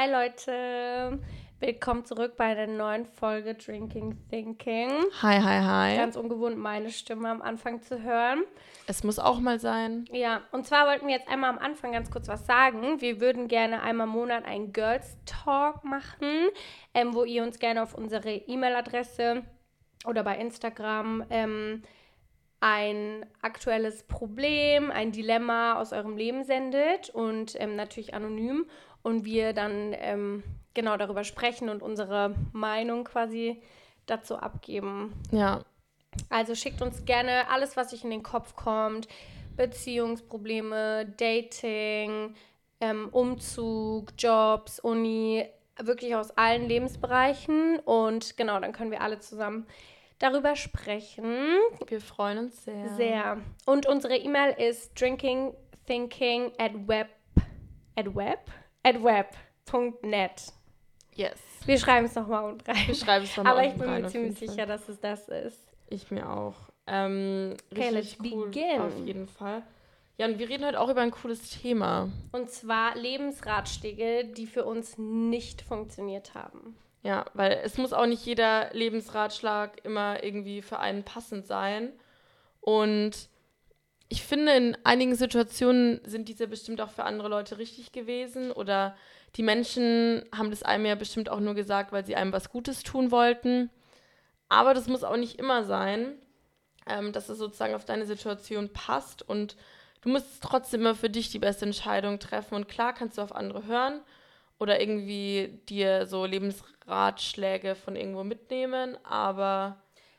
Hi Leute, willkommen zurück bei der neuen Folge Drinking Thinking. Hi, hi, hi. Ganz ungewohnt, meine Stimme am Anfang zu hören. Es muss auch mal sein. Ja, und zwar wollten wir jetzt einmal am Anfang ganz kurz was sagen. Wir würden gerne einmal im Monat einen Girls Talk machen, ähm, wo ihr uns gerne auf unsere E-Mail-Adresse oder bei Instagram ähm, ein aktuelles Problem, ein Dilemma aus eurem Leben sendet und ähm, natürlich anonym und wir dann ähm, genau darüber sprechen und unsere Meinung quasi dazu abgeben. Ja. Also schickt uns gerne alles, was euch in den Kopf kommt. Beziehungsprobleme, Dating, ähm, Umzug, Jobs, Uni, wirklich aus allen Lebensbereichen. Und genau, dann können wir alle zusammen darüber sprechen. Wir freuen uns sehr. Sehr. Und unsere E-Mail ist drinkingthinking at web at web at web.net. Yes. Wir schreiben es nochmal unten rein. Wir schreiben es nochmal Aber ich bin mir ziemlich sicher, dass es das ist. Ich mir auch. Ähm, Okay, let's cool, begin. Auf jeden Fall. Ja, und wir reden heute auch über ein cooles Thema. Und zwar Lebensratschläge, die für uns nicht funktioniert haben. Ja, weil es muss auch nicht jeder Lebensratschlag immer irgendwie für einen passend sein. Und ich finde, in einigen Situationen sind diese bestimmt auch für andere Leute richtig gewesen. Oder die Menschen haben das einem ja bestimmt auch nur gesagt, weil sie einem was Gutes tun wollten. Aber das muss auch nicht immer sein, ähm, dass es sozusagen auf deine Situation passt. Und du musst trotzdem immer für dich die beste Entscheidung treffen. Und klar kannst du auf andere hören oder irgendwie dir so Lebensratschläge von irgendwo mitnehmen, aber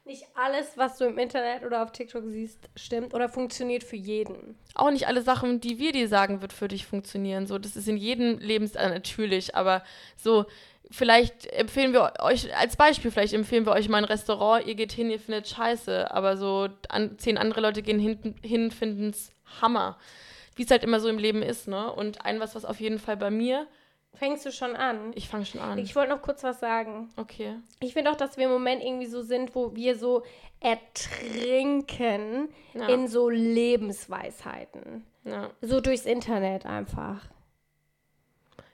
Nicht alles, was du im Internet oder auf TikTok siehst, stimmt oder funktioniert für jeden. auch nicht alle Sachen, die wir dir sagen, wird für dich funktionieren. So, das ist in jedem Lebens äh, natürlich, aber so vielleicht empfehlen wir euch als Beispiel, vielleicht empfehlen wir euch mal ein Restaurant, ihr geht hin, ihr findet Scheiße, aber so an, zehn andere Leute gehen hin, hin finden es Hammer. Wie es halt immer so im Leben ist, ne? Und ein was, was auf jeden Fall bei mir, Fängst du schon an? ich fange schon an. Ich wollte noch kurz was sagen. okay. Ich finde auch, dass wir im Moment irgendwie so sind, wo wir so ertrinken Ja. in so Lebensweisheiten. Ja, So durchs Internet einfach.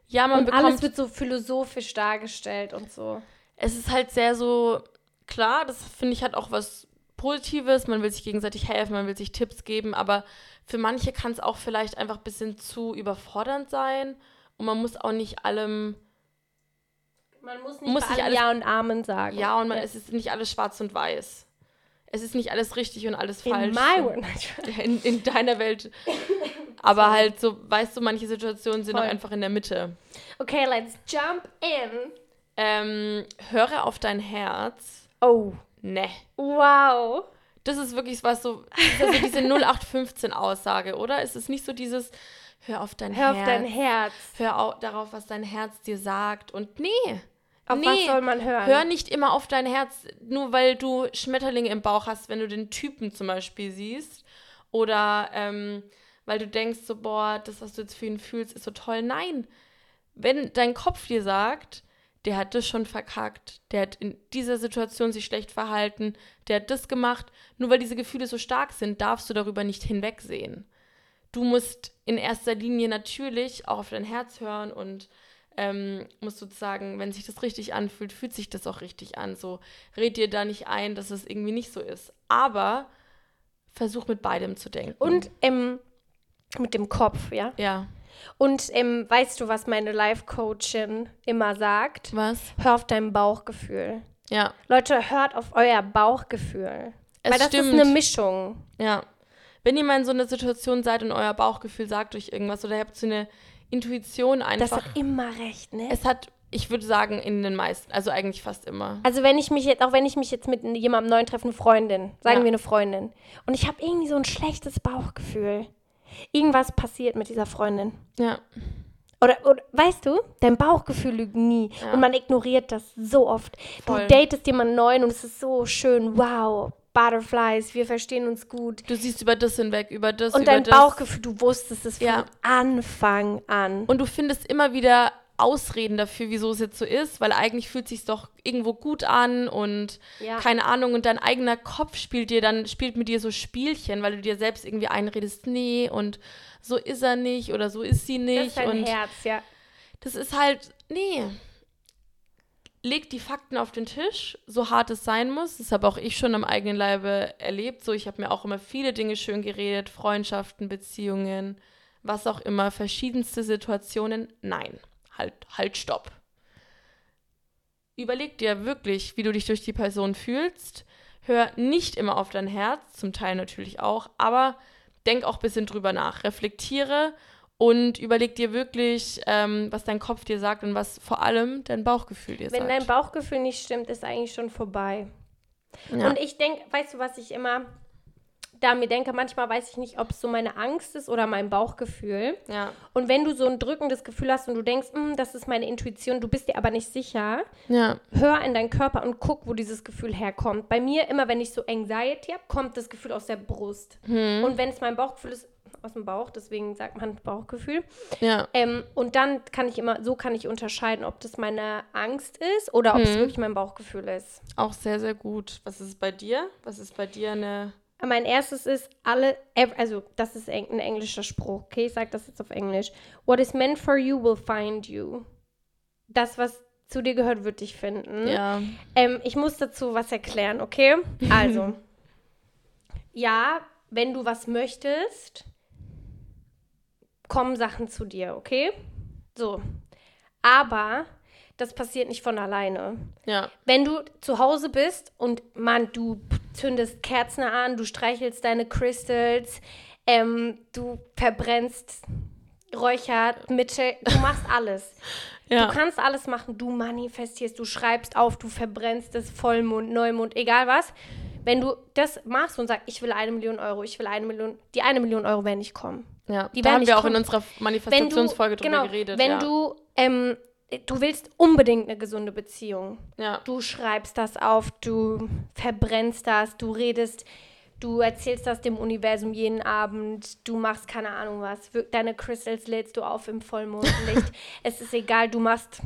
ja man Und bekommt alles wird so philosophisch dargestellt und so. es ist halt sehr so, klar, das finde ich hat auch was Positives, man will sich gegenseitig helfen, man will sich Tipps geben, aber für manche kann es auch vielleicht einfach ein bisschen zu überfordernd sein und man muss auch nicht allem, Man muss nicht, Muss nicht alles- Ja und Amen sagen. ja, und man, es ist nicht alles schwarz und weiß. Es ist nicht alles richtig und alles In falsch. In, in deiner Welt. Aber halt so, weißt du, manche Situationen sind auch Voll. einfach in der Mitte. Okay, let's jump in. Ähm, höre auf dein Herz. Oh, Ne. wow. Das ist wirklich was so, das ist ja so diese 0815-Aussage, oder? Es ist nicht so dieses, hör auf dein Hör Herz. auf dein Herz. Hör au darauf, was dein Herz dir sagt. Und nee, Auf nee, was soll man hören? hör nicht immer auf dein Herz, nur weil du Schmetterlinge im Bauch hast, wenn du den Typen zum Beispiel siehst. Oder ähm, weil du denkst so, boah, das, was du jetzt für ihn fühlst, ist so toll. Nein, wenn dein Kopf dir sagt, der hat das schon verkackt, der hat in dieser Situation sich schlecht verhalten, der hat das gemacht, nur weil diese Gefühle so stark sind, darfst du darüber nicht hinwegsehen. Du musst in erster Linie natürlich auch auf dein Herz hören und ähm, musst sozusagen, wenn sich das richtig anfühlt, fühlt sich das auch richtig an. So red dir da nicht ein, dass es irgendwie nicht so ist. Aber versuch mit beidem zu denken. Und ähm, mit dem Kopf, ja. ja, Und ähm, weißt du, was meine Life-Coachin immer sagt? was? Hör auf dein Bauchgefühl. Ja, Leute, hört auf euer Bauchgefühl. es Weil das stimmt. ist eine Mischung. Ja. Wenn ihr mal in so einer Situation seid und euer Bauchgefühl sagt euch irgendwas oder ihr habt so eine Intuition Das einfach. hat immer recht, ne? es hat, ich würde sagen, in den meisten, also eigentlich fast immer. Also wenn ich mich jetzt, auch wenn ich mich jetzt mit jemandem neuen treffe, eine Freundin, sagen Ja. wir eine Freundin, und ich habe irgendwie so ein schlechtes Bauchgefühl. Irgendwas passiert mit dieser Freundin. Ja. Oder, oder weißt du, dein Bauchgefühl lügt nie. Ja. Und man ignoriert das so oft. Voll. Du datest jemanden neuen und es ist so schön. Wow, Butterflies, wir verstehen uns gut. Du siehst über das hinweg, über das, Und über dein das. Bauchgefühl, du wusstest es von Ja. Anfang an. Und du findest immer wieder Ausreden dafür, wieso es jetzt so ist, weil eigentlich fühlt sich doch irgendwo gut an und Ja. keine Ahnung und dein eigener Kopf spielt dir dann spielt mit dir so Spielchen, weil du dir selbst irgendwie einredest, nee und so ist er nicht oder so ist sie das nicht ist dein und Herz, ja. das ist halt, nee. Legt die Fakten auf den Tisch, so hart es sein muss. Das habe auch ich schon am eigenen Leibe erlebt. So, ich habe mir auch immer viele Dinge schön geredet, Freundschaften, Beziehungen, was auch immer, verschiedenste Situationen. Nein, halt, halt, stopp. Überleg dir wirklich, wie du dich durch die Person fühlst. Hör nicht immer auf dein Herz, zum Teil natürlich auch, aber denk auch ein bisschen drüber nach. Reflektiere und überleg dir wirklich, ähm, was dein Kopf dir sagt und was vor allem dein Bauchgefühl dir Wenn sagt. Wenn dein Bauchgefühl nicht stimmt, ist eigentlich schon vorbei. Ja. Und ich denke, weißt du, was ich immer da mir denke, manchmal weiß ich nicht, ob es so meine Angst ist oder mein Bauchgefühl. Ja. Und wenn du so ein drückendes Gefühl hast und du denkst, hm, das ist meine Intuition, du bist dir aber nicht sicher, ja. hör in deinen Körper und guck, wo dieses Gefühl herkommt. Bei mir, immer wenn ich so Anxiety habe, kommt das Gefühl aus der Brust. Hm. Und wenn es mein Bauchgefühl ist, aus dem Bauch, deswegen sagt man Bauchgefühl. Ja. Ähm, und dann kann ich immer, so kann ich unterscheiden, ob das meine Angst ist oder ob es Hm. wirklich mein Bauchgefühl ist. Auch sehr, sehr gut. Was ist bei dir? Was ist bei dir eine mein erstes ist, alle, also das ist ein englischer Spruch, okay? Ich sage das jetzt auf Englisch. What is meant for you will find you. Das, was zu dir gehört, wird dich finden. Ja. Ähm, ich muss dazu was erklären, okay? Also, ja, wenn du was möchtest, kommen Sachen zu dir, okay? So. Aber das passiert nicht von alleine. Ja. Wenn du zu Hause bist und man, du zündest Kerzen an, du streichelst deine Crystals, ähm, du verbrennst Räuchermittel, du machst alles. Ja. Du kannst alles machen, du manifestierst, du schreibst auf, du verbrennst es Vollmond, Neumond, egal was. Wenn du das machst und sagst, ich will eine Million Euro, ich will eine Million, die eine Million Euro werden nicht kommen. Ja, die da haben wir auch in unserer Manifestationsfolge drüber genau, geredet. Wenn ja. du, ähm, du willst unbedingt eine gesunde Beziehung. Ja. Du schreibst das auf, du verbrennst das, du redest, du erzählst das dem Universum jeden Abend, du machst keine Ahnung was. Deine Crystals lädst du auf im Vollmondlicht. es ist egal, du machst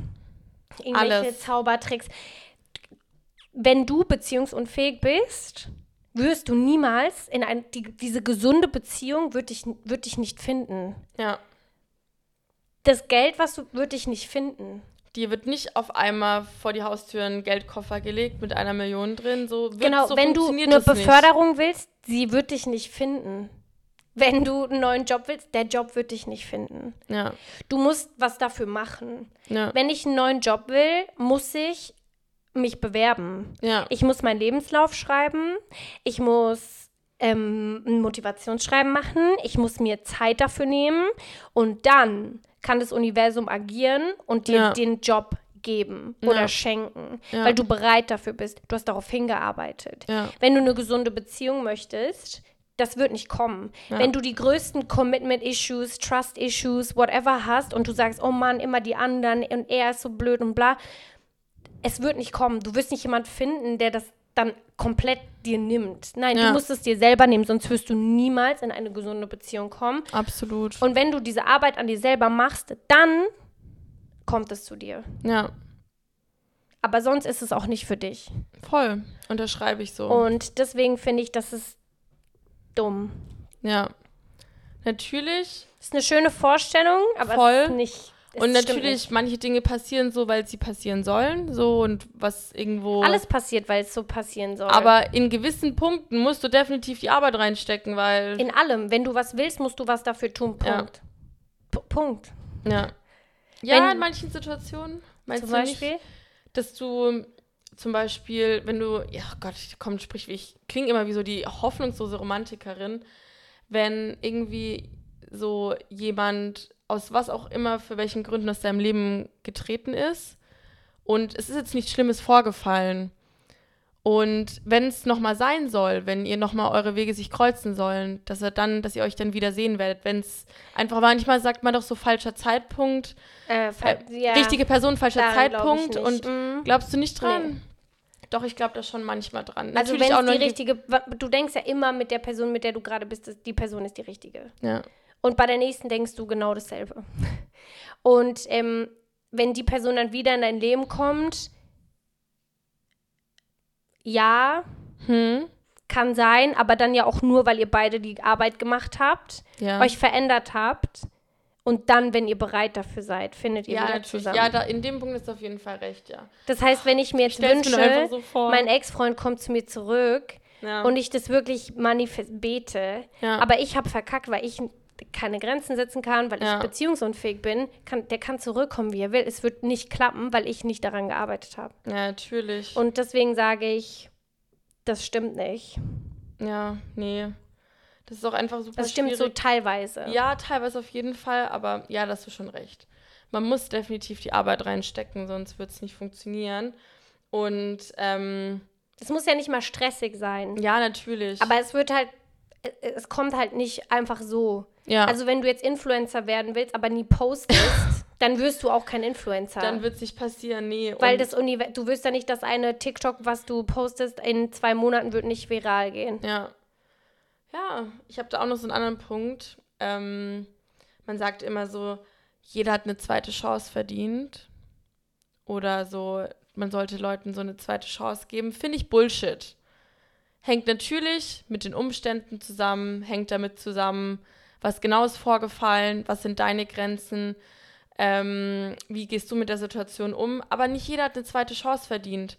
irgendwelche Alles. Zaubertricks. Wenn du beziehungsunfähig bist, wirst du niemals in ein, die, diese gesunde Beziehung wird dich, wird dich nicht finden. Ja. Das Geld, was du, wird dich nicht finden. Dir wird nicht auf einmal vor die Haustür ein Geldkoffer gelegt mit einer Million drin. So wird, Genau, so wenn du eine es nicht. Beförderung willst, sie wird dich nicht finden. Wenn du einen neuen Job willst, der Job wird dich nicht finden. Ja. Du musst was dafür machen. Ja. Wenn ich einen neuen Job will, muss ich mich bewerben. Ja. Ich muss meinen Lebenslauf schreiben. Ich muss ähm, ein Motivationsschreiben machen. Ich muss mir Zeit dafür nehmen. Und dann kann das Universum agieren und dir Ja. den Job geben oder Ja. schenken, Ja. weil du bereit dafür bist. Du hast darauf hingearbeitet. Wenn du eine gesunde Beziehung möchtest, das wird nicht kommen. Ja. Wenn du die größten Commitment-Issues, Trust-Issues, whatever hast und du sagst, oh Mann, immer die anderen und er ist so blöd und bla, es wird nicht kommen. Du wirst nicht jemand finden, der das dann komplett dir nimmt. Nein, Ja. du musst es dir selber nehmen, sonst wirst du niemals in eine gesunde Beziehung kommen. Absolut. Und wenn du diese Arbeit an dir selber machst, dann kommt es zu dir. ja. Aber sonst ist es auch nicht für dich. Voll. Unterschreibe ich so. Und deswegen finde ich, das ist dumm. ja. Natürlich. Ist eine schöne Vorstellung, aber Voll. es ist nicht. Es und natürlich, manche Dinge passieren so, weil sie passieren sollen. So und was irgendwo. Alles passiert, weil es so passieren soll. Aber in gewissen Punkten musst du definitiv die Arbeit reinstecken, weil. in allem, wenn du was willst, musst du was dafür tun. Ja. Punkt. P Punkt. ja. Ja, Wenn- in manchen Situationen. Meinst Zum du Beispiel. nicht, dass du zum Beispiel, wenn du, ja Gott, komm, sprich ich, klinge immer wie so die hoffnungslose Romantikerin, wenn irgendwie so jemand aus was auch immer, für welchen Gründen aus deinem Leben getreten ist und es ist jetzt nichts Schlimmes vorgefallen. Und wenn es nochmal sein soll, wenn ihr nochmal eure Wege sich kreuzen sollen, dass er dann, dass ihr euch dann wieder sehen werdet, wenn es einfach manchmal sagt man doch so falscher Zeitpunkt, Äh, fa- ja, richtige Person, falscher Zeitpunkt und Mhm. glaubst du nicht dran? Nee. Doch, ich glaube da schon manchmal dran. Also Natürlich wenn auch die richtige, du denkst ja immer mit der Person, mit der du gerade bist, dass die Person ist die richtige. Ja. Und bei der nächsten denkst du genau dasselbe. Und ähm, wenn die Person dann wieder in dein Leben kommt, ja, Hm? kann sein, aber dann ja auch nur, weil ihr beide die Arbeit gemacht habt, Ja. euch verändert habt Und dann, wenn ihr bereit dafür seid, findet ihr Ja, wieder natürlich. zusammen. Ja, da, in dem Punkt ist auf jeden Fall recht, ja. das heißt, wenn ich mir jetzt nur wünsche, so mein Ex-Freund kommt zu mir zurück Ja. und ich das wirklich manifest bete, Ja. aber ich habe verkackt, weil ich keine Grenzen setzen kann, weil Ja. ich beziehungsunfähig bin, kann, der kann zurückkommen, wie er will. Es wird nicht klappen, weil ich nicht daran gearbeitet habe. ja, natürlich. Und deswegen sage ich, das stimmt nicht. ja, nee. Das ist auch einfach super Das stimmt so schwierig. teilweise. Ja, teilweise auf jeden Fall, aber ja, da hast du schon recht. Man muss definitiv die Arbeit reinstecken, sonst wird es nicht funktionieren. Und ähm, Es muss ja nicht mal stressig sein. ja, natürlich. Aber es wird halt, es kommt halt nicht einfach so. ja, Also wenn du jetzt Influencer werden willst, aber nie postest, dann wirst du auch kein Influencer. dann wird es nicht passieren, nee. weil das Univers du wirst ja nicht, dass eine TikTok, was du postest, in zwei Monaten wird nicht viral gehen. Ja. Ja, ich habe da auch noch so einen anderen Punkt. Ähm, man sagt immer so, jeder hat eine zweite Chance verdient. Oder so, man sollte Leuten so eine zweite Chance geben. Finde ich Bullshit. Hängt natürlich mit den Umständen zusammen, hängt damit zusammen, was genau ist vorgefallen, was sind deine Grenzen, ähm, wie gehst du mit der Situation um. Aber nicht jeder hat eine zweite Chance verdient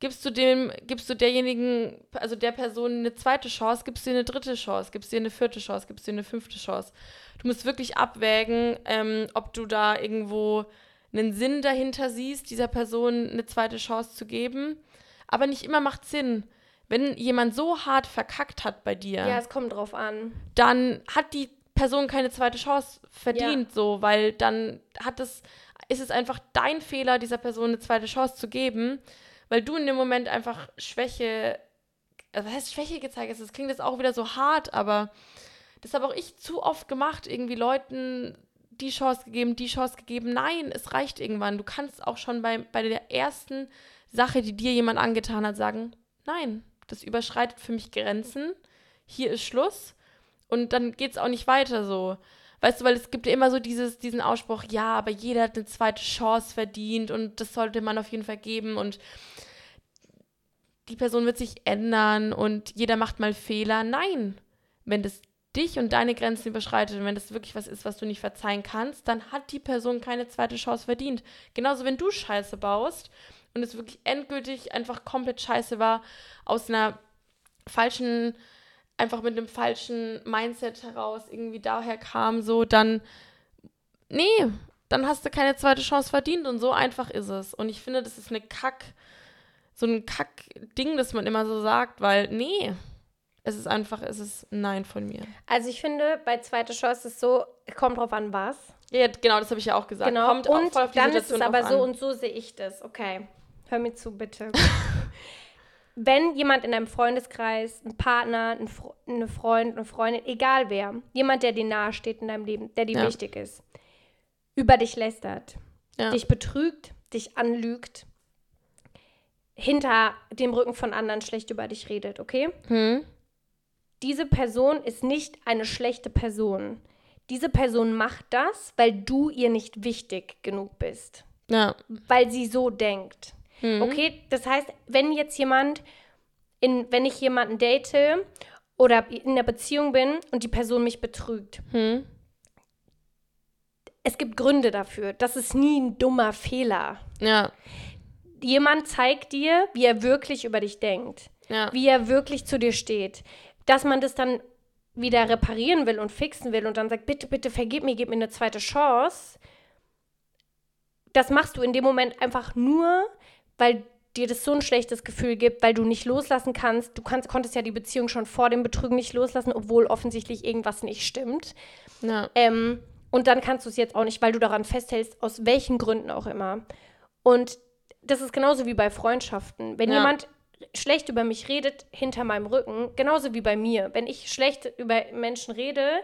gibst du dem, gibst du derjenigen, also der Person eine zweite Chance, gibst du ihr eine dritte Chance, gibst du ihr eine vierte Chance, gibst du ihr eine fünfte Chance. Du musst wirklich abwägen, ähm, ob du da irgendwo einen Sinn dahinter siehst, dieser Person eine zweite Chance zu geben. Aber nicht immer macht Sinn. Wenn jemand so hart verkackt hat bei dir, Ja, es kommt drauf an. dann hat die Person keine zweite Chance verdient, so, weil dann hat es, ist es einfach dein Fehler, dieser Person eine zweite Chance zu geben, weil du in dem Moment einfach Schwäche, also was heißt Schwäche gezeigt hast, das klingt jetzt auch wieder so hart, aber das habe auch ich zu oft gemacht, irgendwie Leuten die Chance gegeben, die Chance gegeben. Nein, es reicht irgendwann. Du kannst auch schon bei, bei der ersten Sache, die dir jemand angetan hat, sagen, nein, das überschreitet für mich Grenzen, hier ist Schluss und dann geht es auch nicht weiter so. Weißt du, weil es gibt ja immer so dieses, diesen Ausspruch, ja, aber jeder hat eine zweite Chance verdient und das sollte man auf jeden Fall geben und die Person wird sich ändern und jeder macht mal Fehler. Nein, wenn das dich und deine Grenzen überschreitet und wenn das wirklich was ist, was du nicht verzeihen kannst, dann hat die Person keine zweite Chance verdient. Genauso, wenn du Scheiße baust und es wirklich endgültig einfach komplett Scheiße war, aus einer falschen, einfach mit einem falschen Mindset heraus irgendwie daher kam, so, dann, nee, dann hast du keine zweite Chance verdient und so einfach ist es. Und ich finde, das ist eine Kack, so ein Kack-Ding, das man immer so sagt, weil, nee, es ist einfach, es ist ein Nein von mir. Also ich finde, bei zweiter Chance ist es so, kommt drauf an was. Ja, genau, das habe ich ja auch gesagt. Genau. Kommt und voll auf die dann ist es Situation aber so an. und so sehe ich das. Okay, hör mir zu, bitte. Wenn jemand in deinem Freundeskreis, ein Partner, ein Fre eine Freund, eine Freundin, egal wer, jemand, der dir nahe steht in deinem Leben, der dir Ja. wichtig ist, über dich lästert, Ja. dich betrügt, dich anlügt, hinter dem Rücken von anderen schlecht über dich redet, okay? Hm? diese Person ist nicht eine schlechte Person. Diese Person macht das, weil du ihr nicht wichtig genug bist. Ja. Weil sie so denkt. Mhm. Okay, das heißt, wenn jetzt jemand, in, wenn ich jemanden date oder in einer Beziehung bin und die Person mich betrügt, Hm? es gibt Gründe dafür. Das ist nie ein dummer Fehler. Ja. Jemand zeigt dir, wie er wirklich über dich denkt. Ja. wie er wirklich zu dir steht. Dass man das dann wieder reparieren will und fixen will und dann sagt, bitte, bitte vergib mir, gib mir eine zweite Chance. Das machst du in dem Moment einfach nur, weil dir das so ein schlechtes Gefühl gibt, weil du nicht loslassen kannst. Du kannst, konntest ja die Beziehung schon vor dem Betrügen nicht loslassen, obwohl offensichtlich irgendwas nicht stimmt. Ja. Ähm, und dann kannst du es jetzt auch nicht, weil du daran festhältst, aus welchen Gründen auch immer. Und das ist genauso wie bei Freundschaften. Wenn Ja. jemand schlecht über mich redet hinter meinem Rücken, genauso wie bei mir. Wenn ich schlecht über Menschen rede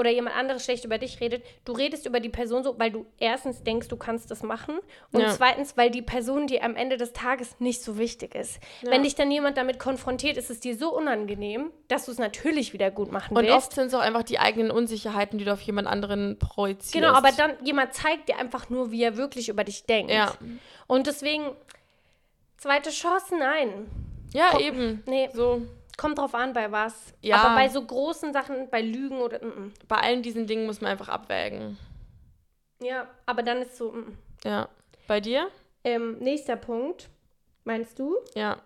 oder jemand anderes schlecht über dich redet, du redest über die Person so, weil du erstens denkst, du kannst das machen und Ja. zweitens, weil die Person dir am Ende des Tages nicht so wichtig ist. Wenn dich dann jemand damit konfrontiert, ist es dir so unangenehm, dass du es natürlich wieder gut machen Und willst. oft sind es auch einfach die eigenen Unsicherheiten, die du auf jemand anderen projizierst. Genau, aber dann jemand zeigt dir einfach nur, wie er wirklich über dich denkt. Ja. Und deswegen, zweite Chance, nein. Ja, Komm, eben. Nee, So. Kommt drauf an, bei was. Ja. Aber bei so großen Sachen, bei Lügen oder. Mm, Bei allen diesen Dingen muss man einfach abwägen. mm. Ja, aber dann ist so. Mm. Ja. Bei dir? Ähm, nächster Punkt. Meinst du? Ja.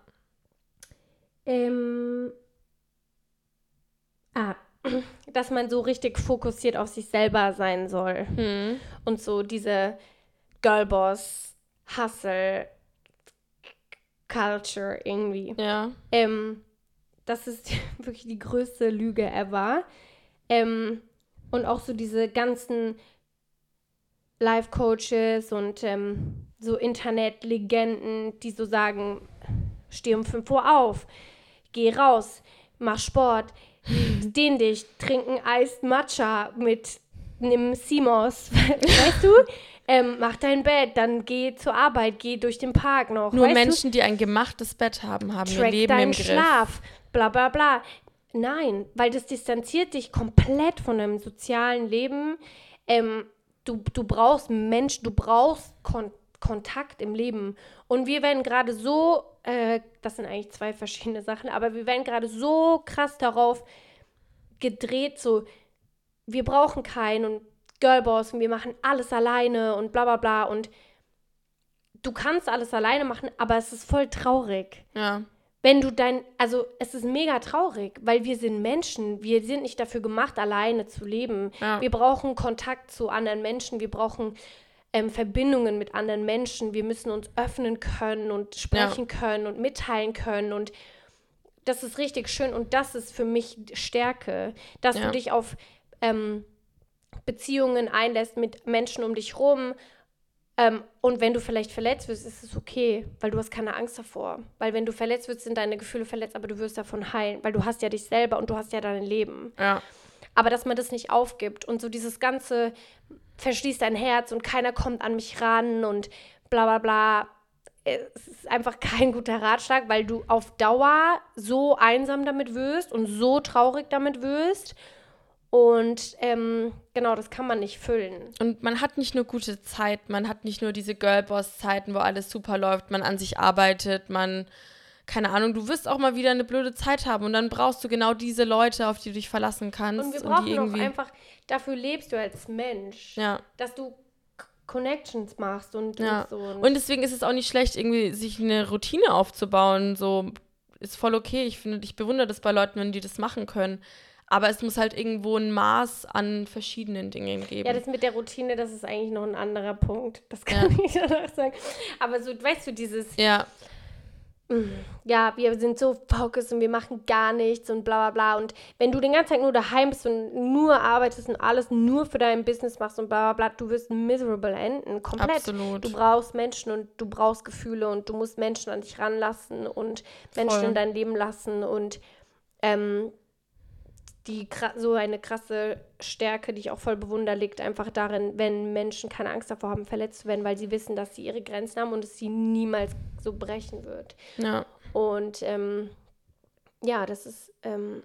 Ähm. Ah, dass man so richtig fokussiert auf sich selber sein soll. Hm. Und so diese Girlboss, Hustle, Culture irgendwie. Ja. Ähm, das ist wirklich die größte Lüge ever. Ähm, und auch so diese ganzen Life-Coaches und ähm, so Internetlegenden, die so sagen, steh um 5 Uhr auf, geh raus, mach Sport, dehn dich, trink ein Eis Matcha mit einem Simos, weißt du? Ähm, mach dein Bett, dann geh zur Arbeit, geh durch den Park noch. Nur weißt du? Menschen, die ein gemachtes Bett haben, haben ihr Leben im deinen Griff. Schlaf, bla bla bla. Nein, weil das distanziert dich komplett von deinem sozialen Leben. Ähm, du, du brauchst Mensch, du brauchst Kon Kontakt im Leben. Und wir werden gerade so, äh, das sind eigentlich zwei verschiedene Sachen, aber wir werden gerade so krass darauf gedreht, so, wir brauchen keinen und Girlboss und wir machen alles alleine und bla bla bla. Und du kannst alles alleine machen, aber es ist voll traurig Ja. Wenn du dein, also es ist mega traurig, weil wir sind Menschen, wir sind nicht dafür gemacht, alleine zu leben. Ja. Wir brauchen Kontakt zu anderen Menschen, wir brauchen ähm, Verbindungen mit anderen Menschen, wir müssen uns öffnen können und sprechen können und mitteilen können und das ist richtig schön und das ist für mich Stärke, dass Ja. du dich auf ähm, Beziehungen einlässt mit Menschen um dich rum ähm, und wenn du vielleicht verletzt wirst, ist es okay, weil du hast keine Angst davor. Weil wenn du verletzt wirst, sind deine Gefühle verletzt, aber du wirst davon heilen, weil du hast ja dich selber und du hast ja dein Leben. Ja. Aber dass man das nicht aufgibt und so dieses ganze verschließt dein Herz und keiner kommt an mich ran und bla bla bla. Es ist einfach kein guter Ratschlag, weil du auf Dauer so einsam damit wirst und so traurig damit wirst. Und ähm, genau, das kann man nicht füllen. Und man hat nicht nur gute Zeit, man hat nicht nur diese Girlboss-Zeiten, wo alles super läuft, man an sich arbeitet, man, keine Ahnung, du wirst auch mal wieder eine blöde Zeit haben und dann brauchst du genau diese Leute, auf die du dich verlassen kannst. Und wir brauchen auch irgendwie. einfach, dafür lebst du als Mensch, Ja. dass du Connections machst und, Ja. und so. Und deswegen ist es auch nicht schlecht, irgendwie sich eine Routine aufzubauen. So ist voll okay. Ich finde, ich bewundere das bei Leuten, wenn die das machen können. Aber es muss halt irgendwo ein Maß an verschiedenen Dingen geben. ja, das mit der Routine, das ist eigentlich noch ein anderer Punkt. Das kann ich danach sagen. Aber so, weißt du, dieses, ja, ja, wir sind so focused und wir machen gar nichts und bla bla bla. Und wenn du den ganzen Tag nur daheim bist und nur arbeitest und alles nur für dein Business machst und bla bla bla, du wirst miserable enden. Komplett. Absolut. Du brauchst Menschen und du brauchst Gefühle und du musst Menschen an dich ranlassen und Menschen Voll. in dein Leben lassen und ähm, die so eine krasse Stärke, die ich auch voll bewundere, liegt einfach darin, wenn Menschen keine Angst davor haben, verletzt zu werden, weil sie wissen, dass sie ihre Grenzen haben und es sie niemals so brechen wird. ja, Und ähm, ja, das ist ähm,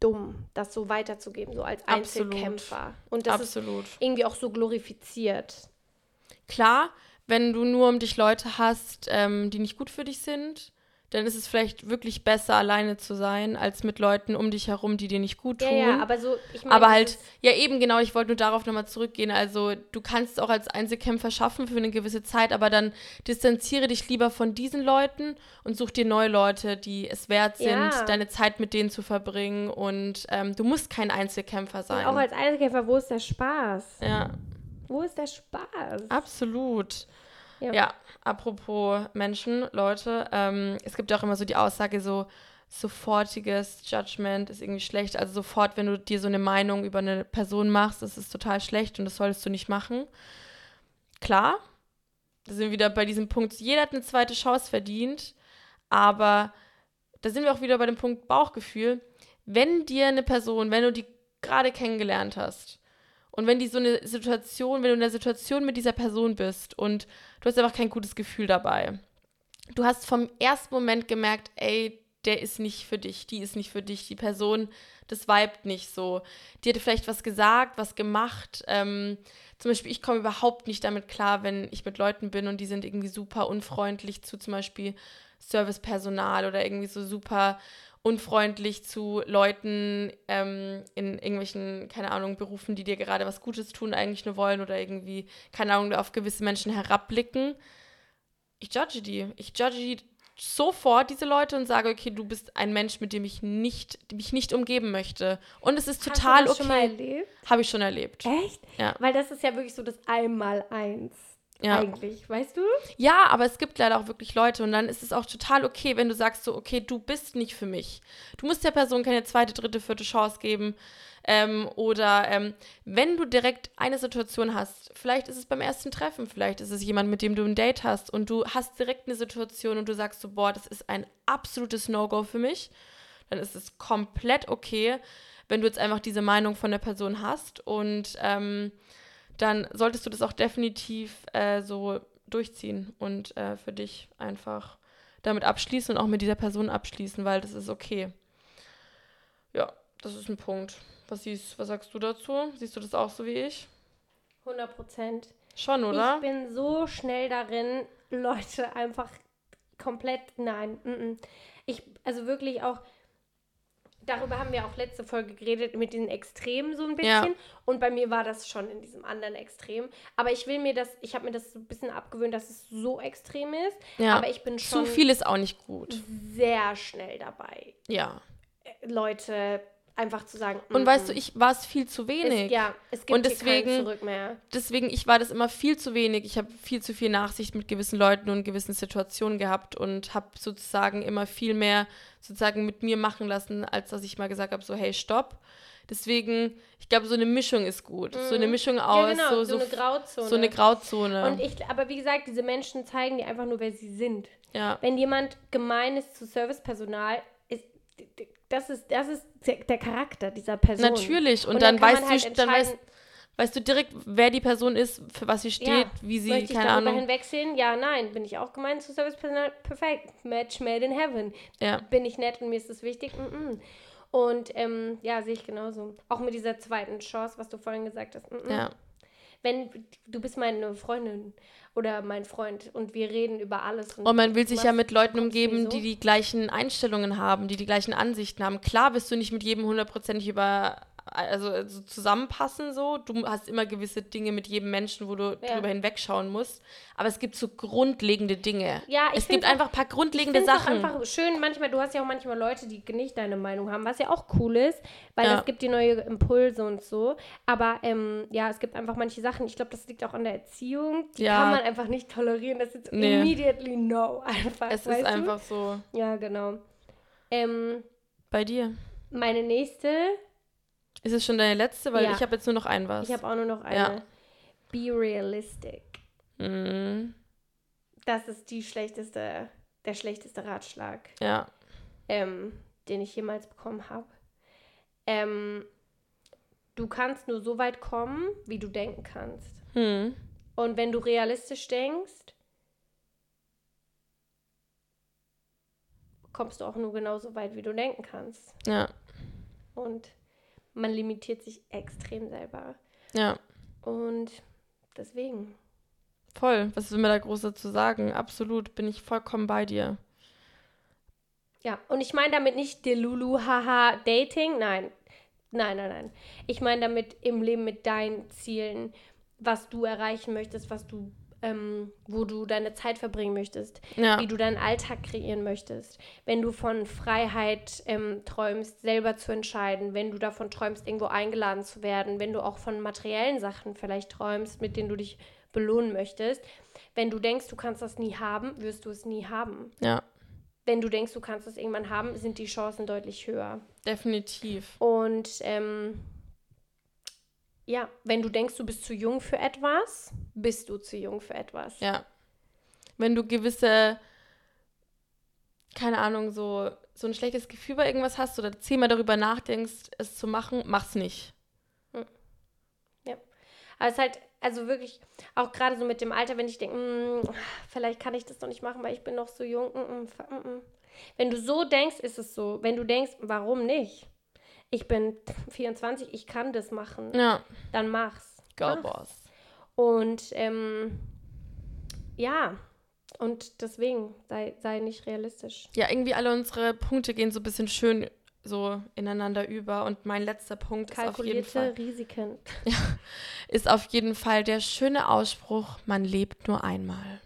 dumm, das so weiterzugeben, so als Absolut. Einzelkämpfer. Und das absolut. ist irgendwie auch so glorifiziert. Klar, wenn du nur um dich Leute hast, ähm, die nicht gut für dich sind, dann ist es vielleicht wirklich besser, alleine zu sein, als mit Leuten um dich herum, die dir nicht gut tun. Ja, ja, aber so, ich meine, Aber halt, ja eben genau, ich wollte nur darauf nochmal zurückgehen. Also du kannst es auch als Einzelkämpfer schaffen für eine gewisse Zeit, aber dann distanziere dich lieber von diesen Leuten und such dir neue Leute, die es wert sind, Ja. deine Zeit mit denen zu verbringen. Und ähm, du musst kein Einzelkämpfer und sein. auch als Einzelkämpfer, wo ist der Spaß? ja, Wo ist der Spaß? absolut. Ja. Ja, apropos Menschen, Leute, ähm, es gibt ja auch immer so die Aussage, so sofortiges Judgment ist irgendwie schlecht. Also sofort, wenn du dir so eine Meinung über eine Person machst, das ist total schlecht und das solltest du nicht machen. Klar, da sind wir wieder bei diesem Punkt, jeder hat eine zweite Chance verdient, aber da sind wir auch wieder bei dem Punkt Bauchgefühl. Wenn dir eine Person, wenn du die gerade kennengelernt hast und wenn die so eine Situation, wenn du in der Situation mit dieser Person bist und du hast einfach kein gutes Gefühl dabei. Du hast vom ersten Moment gemerkt, ey, der ist nicht für dich, die ist nicht für dich, die Person, das vibet nicht so. Die hätte vielleicht was gesagt, was gemacht. Ähm, zum Beispiel, ich komme überhaupt nicht damit klar, wenn ich mit Leuten bin und die sind irgendwie super unfreundlich zu zum Beispiel Servicepersonal oder irgendwie so super unfreundlich zu Leuten ähm, in irgendwelchen, keine Ahnung, Berufen, die dir gerade was Gutes tun, eigentlich nur wollen oder irgendwie, keine Ahnung, auf gewisse Menschen herabblicken. Ich judge die. Ich judge die sofort, diese Leute, und sage, okay, du bist ein Mensch, mit dem ich nicht, mich nicht umgeben möchte. Und es ist total Hast du das okay. schon mal erlebt? Habe ich schon erlebt. Echt? Ja. Weil das ist ja wirklich so das Einmaleins. Ja. Eigentlich, weißt du? Ja, aber es gibt leider auch wirklich Leute und dann ist es auch total okay, wenn du sagst so, okay, du bist nicht für mich. Du musst der Person keine zweite, dritte, vierte Chance geben. Ähm, oder ähm, wenn du direkt eine Situation hast, vielleicht ist es beim ersten Treffen, vielleicht ist es jemand, mit dem du ein Date hast und du hast direkt eine Situation und du sagst so, boah, das ist ein absolutes No-Go für mich, dann ist es komplett okay, wenn du jetzt einfach diese Meinung von der Person hast und ähm, dann solltest du das auch definitiv äh, so durchziehen und äh, für dich einfach damit abschließen und auch mit dieser Person abschließen, weil das ist okay. Ja, das ist ein Punkt. Was, siehst, was sagst du dazu? Siehst du das auch so wie ich? 100 Prozent. Schon, oder? Ich bin so schnell darin, Leute einfach komplett, nein. Mm -mm. Ich, also wirklich auch, darüber haben wir auch letzte Folge geredet, mit den Extremen so ein bisschen. Ja. Und bei mir war das schon in diesem anderen Extrem. Aber ich will mir das, ich habe mir das so ein bisschen abgewöhnt, dass es so extrem ist. Ja. Aber ich bin schon Zu viel ist auch nicht gut. sehr schnell dabei, Ja. äh, Leute einfach zu sagen. Und mm, weißt du, mm. ich war es viel zu es, wenig. ja, es gibt Und hier kein deswegen- Zurück mehr. Deswegen, ich war das immer viel zu wenig. Ich habe viel zu viel Nachsicht mit gewissen Leuten und gewissen Situationen gehabt und habe sozusagen immer viel mehr sozusagen mit mir machen lassen, als dass ich mal gesagt habe, so hey, stopp. Deswegen, ich glaube, so eine Mischung ist gut. So eine Mischung aus, ja, genau, so, so, so, eine Grauzone. so eine Grauzone. Und ich, aber wie gesagt, diese Menschen zeigen dir einfach nur, wer sie sind. ja. Wenn jemand gemein ist zu Servicepersonal, ist das ist das ist der Charakter dieser Person. Natürlich. Und, Und dann, dann weißt man du, halt dann weißt, weißt du direkt, wer die Person ist, für was sie steht, Ja. wie sie, Möchte ich keine darüber Ahnung. hinwegsehen? Ja, nein. Bin ich auch gemein zu Servicepersonal? Perfekt. Match made in heaven. Ja. Bin ich nett und mir ist das wichtig? Mm -mm. Und ähm, ja, sehe ich genauso. Auch mit dieser zweiten Chance, was du vorhin gesagt hast. Mm -mm. Ja. Wenn du bist meine Freundin oder mein Freund und wir reden über alles. Und man will sich ja mit Leuten umgeben, die die gleichen Einstellungen haben, die die gleichen Ansichten haben. Klar wirst du nicht mit jedem hundertprozentig über, also so zusammenpassen so. Du hast immer gewisse Dinge mit jedem Menschen, wo du Ja. drüber hinwegschauen musst. Aber es gibt so grundlegende Dinge. Ja, ich es gibt einfach ein paar Ich grundlegende es Sachen. einfach schön, manchmal, du hast ja auch manchmal Leute, die nicht deine Meinung haben, was ja auch cool ist, weil Ja. das gibt dir neue Impulse und so. Aber ähm, ja, es gibt einfach manche Sachen, ich glaube, das liegt auch an der Erziehung, die Ja. kann man einfach nicht tolerieren. Das ist Nee. immediately no. Einfach, es ist du? einfach so. Ja, genau. Ähm, Bei dir. meine nächste, Ist es schon deine letzte? Weil Ja. ich habe jetzt nur noch ein was. ich habe auch nur noch eine. Ja. Be realistic. Mhm. Das ist die schlechteste, der schlechteste Ratschlag. Ja. ähm, den ich jemals bekommen habe. Ähm, du kannst nur so weit kommen, wie du denken kannst. Hm. Und wenn du realistisch denkst, kommst du auch nur genauso weit, wie du denken kannst. Ja. Und man limitiert sich extrem selber. Ja. Und deswegen. Voll. Was will mir da groß dazu sagen? Absolut. Bin ich vollkommen bei dir. Ja, und ich meine damit nicht Delulu, haha, Dating. Nein. Nein, nein, nein. Ich meine damit im Leben mit deinen Zielen, was du erreichen möchtest, was du, ähm, wo du deine Zeit verbringen möchtest, Ja. wie du deinen Alltag kreieren möchtest. Wenn du von Freiheit ähm, träumst, selber zu entscheiden, wenn du davon träumst, irgendwo eingeladen zu werden, wenn du auch von materiellen Sachen vielleicht träumst, mit denen du dich belohnen möchtest. Wenn du denkst, du kannst das nie haben, wirst du es nie haben. Ja. Wenn du denkst, du kannst es irgendwann haben, sind die Chancen deutlich höher. Definitiv. Und ähm, ja, wenn du denkst, du bist zu jung für etwas, bist du zu jung für etwas. Ja. Wenn du gewisse, keine Ahnung, so, so ein schlechtes Gefühl bei irgendwas hast oder zehnmal darüber nachdenkst, es zu machen, mach's nicht. Aber es ist halt also wirklich, auch gerade so mit dem Alter, wenn ich denke, "Mm, vielleicht kann ich das doch nicht machen, weil ich bin noch so jung. Fa- mm, mm. Wenn du so denkst, ist es so. Wenn du denkst, warum nicht? Ich bin 24, ich kann das machen. Ja, Dann mach's. Girl Mach's. Boss. Und ähm, ja, und deswegen sei, sei nicht realistisch. Ja, irgendwie alle unsere Punkte gehen so ein bisschen schön so ineinander über. Und mein letzter Punkt ist auf jeden Kalkulierte Fall, Risiken. ist auf jeden Fall der schöne Ausspruch, man lebt nur einmal.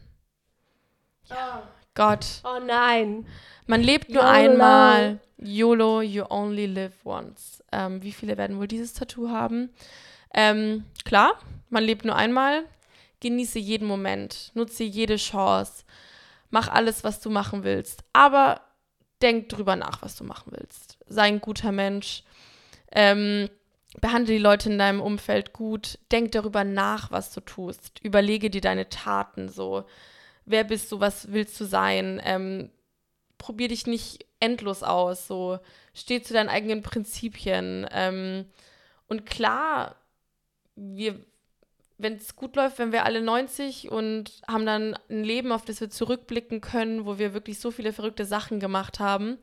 Gott, Oh nein. man lebt nur YOLO. einmal. YOLO, you only live once. Ähm, wie viele werden wohl dieses Tattoo haben? Ähm, klar, man lebt nur einmal. Genieße jeden Moment, nutze jede Chance, mach alles, was du machen willst. Aber denk drüber nach, was du machen willst. Sei ein guter Mensch. Ähm, behandle die Leute in deinem Umfeld gut. Denk darüber nach, was du tust. Überlege dir deine Taten so. Wer bist du? Was willst du sein? Ähm, probier dich nicht endlos aus. So, steh zu deinen eigenen Prinzipien. Ähm, und klar, wir, wenn es gut läuft, wenn wir alle 90 und haben dann ein Leben, auf das wir zurückblicken können, wo wir wirklich so viele verrückte Sachen gemacht haben.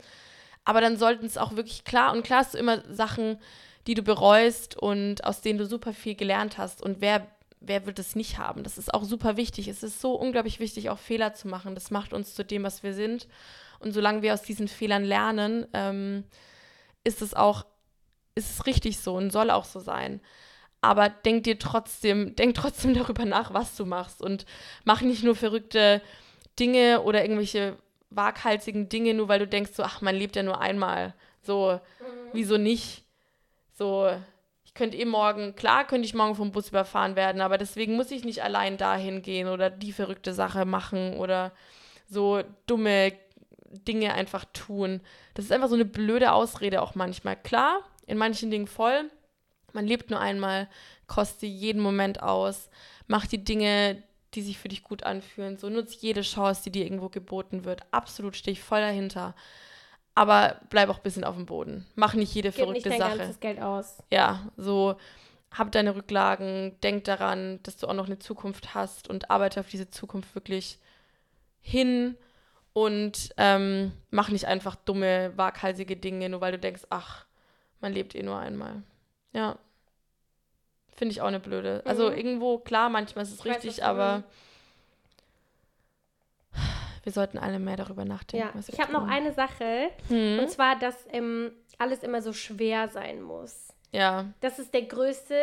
Aber dann sollten es auch wirklich klar und klar du immer Sachen, die du bereust und aus denen du super viel gelernt hast. Und wer, wer wird es nicht haben? Das ist auch super wichtig. Es ist so unglaublich wichtig, auch Fehler zu machen. Das macht uns zu dem, was wir sind. Und solange wir aus diesen Fehlern lernen, ähm, ist es auch, ist es richtig so und soll auch so sein. Aber denk dir trotzdem, denk trotzdem darüber nach, was du machst. Und mach nicht nur verrückte Dinge oder irgendwelche waghalsigen Dinge, nur weil du denkst, so, ach, man lebt ja nur einmal. So, wieso nicht? So, ich könnte eh morgen, klar könnte ich morgen vom Bus überfahren werden, aber deswegen muss ich nicht allein dahin gehen oder die verrückte Sache machen oder so dumme Dinge einfach tun. Das ist einfach so eine blöde Ausrede auch manchmal. Klar, in manchen Dingen voll. Man lebt nur einmal, koste jeden Moment aus, mach die Dinge, die sich für dich gut anfühlen. So nutz jede Chance, die dir irgendwo geboten wird. Absolut stehe ich voll dahinter. Aber bleib auch ein bisschen auf dem Boden. Mach nicht jede Gib nicht verrückte dein Sache. ganzes Geld aus. Ja, so hab deine Rücklagen, denk daran, dass du auch noch eine Zukunft hast und arbeite auf diese Zukunft wirklich hin und ähm, mach nicht einfach dumme, waghalsige Dinge, nur weil du denkst, ach, man lebt eh nur einmal. Ja. Finde ich auch eine blöde. Also Mhm. irgendwo, klar, manchmal ist es Ich weiß, richtig, du aber wir sollten alle mehr darüber nachdenken. Ja, ich habe noch eine Sache. Hm? Und zwar, dass ähm, alles immer so schwer sein muss. Ja, Das ist der größte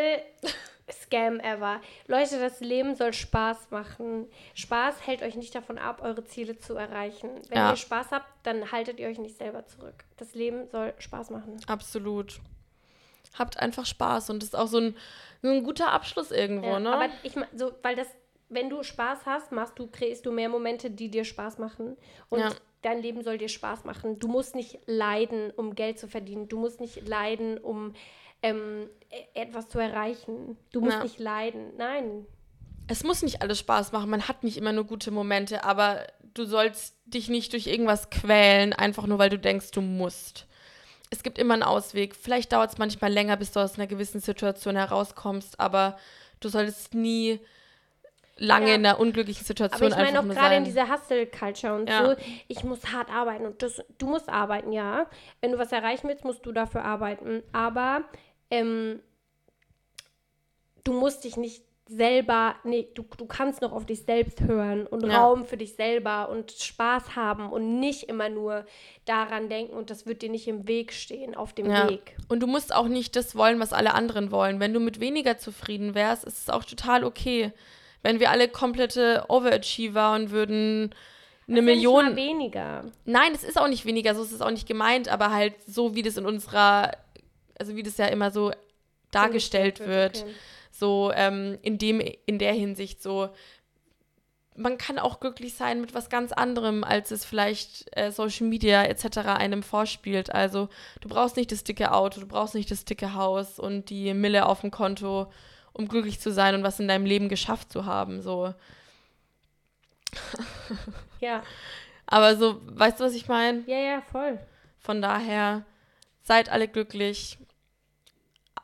Scam ever. Leute, das Leben soll Spaß machen. Spaß hält euch nicht davon ab, eure Ziele zu erreichen. Wenn Ja. ihr Spaß habt, dann haltet ihr euch nicht selber zurück. Das Leben soll Spaß machen. absolut. Habt einfach Spaß und das ist auch so ein, so ein guter Abschluss irgendwo, Ja, ne? Aber ich mein, so, weil das, wenn du Spaß hast, machst du, kreierst du mehr Momente, die dir Spaß machen. Und Ja. dein Leben soll dir Spaß machen. Du musst nicht leiden, um Geld zu verdienen. Du musst nicht leiden, um ähm, e- etwas zu erreichen. Du musst Ja. nicht leiden. Nein. es muss nicht alles Spaß machen, man hat nicht immer nur gute Momente, aber du sollst dich nicht durch irgendwas quälen, einfach nur weil du denkst, du musst. Es gibt immer einen Ausweg. Vielleicht dauert es manchmal länger, bis du aus einer gewissen Situation herauskommst, aber du solltest nie lange Ja. in einer unglücklichen Aber Situation ich meine auch gerade in dieser Hustle-Culture und Ja. so, ich muss hart arbeiten und das, du musst arbeiten, ja. Wenn du was erreichen willst, musst du dafür arbeiten. Aber ähm, du musst dich nicht selber, nee, du, du kannst noch auf dich selbst hören und Ja. Raum für dich selber und Spaß haben und nicht immer nur daran denken und das wird dir nicht im Weg stehen, auf dem Ja. Weg. Und du musst auch nicht das wollen, was alle anderen wollen. Wenn du mit weniger zufrieden wärst, ist es auch total okay. Wenn wir alle komplette Overachiever und würden eine Das ist ja Million. Nicht mal weniger. Nein, es ist auch nicht weniger, so ist es auch nicht gemeint, aber halt so, wie das in unserer, also wie das ja immer so dargestellt wird, okay. so ähm, in dem, in der Hinsicht so, man kann auch glücklich sein mit was ganz anderem, als es vielleicht äh, Social Media etc. einem vorspielt. Also du brauchst nicht das dicke Auto, du brauchst nicht das dicke Haus und die Mille auf dem Konto, um glücklich zu sein und was in deinem Leben geschafft zu haben. So. Ja, Aber so, weißt du, was ich meine? ja, ja, voll. Von daher, seid alle glücklich,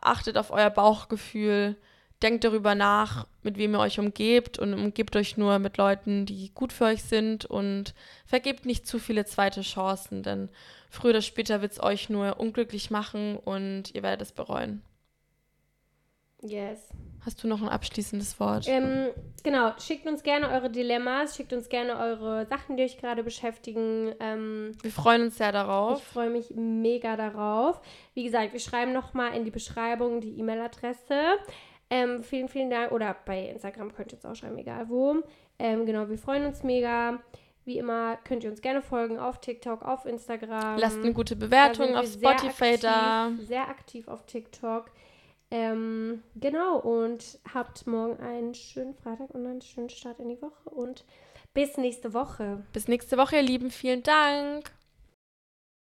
achtet auf euer Bauchgefühl, denkt darüber nach, mit wem ihr euch umgebt und umgebt euch nur mit Leuten, die gut für euch sind und vergebt nicht zu viele zweite Chancen, denn früher oder später wird es euch nur unglücklich machen und ihr werdet es bereuen. Yes. Hast du noch ein abschließendes Wort? Ähm, genau, schickt uns gerne eure Dilemmas, schickt uns gerne eure Sachen, die euch gerade beschäftigen. Ähm, wir freuen uns sehr darauf. Ich freue mich mega darauf. Wie gesagt, wir schreiben nochmal in die Beschreibung die E-Mail-Adresse. Ähm, vielen, vielen Dank. Oder bei Instagram könnt ihr jetzt auch schreiben, egal wo. Ähm, genau, wir freuen uns mega. Wie immer könnt ihr uns gerne folgen auf TikTok, auf Instagram. Lasst eine gute Bewertung auf Spotify aktiv, da. Sehr aktiv auf TikTok. Ähm, genau, und habt morgen einen schönen Freitag und einen schönen Start in die Woche und bis nächste Woche. Bis nächste Woche, ihr Lieben. Vielen Dank.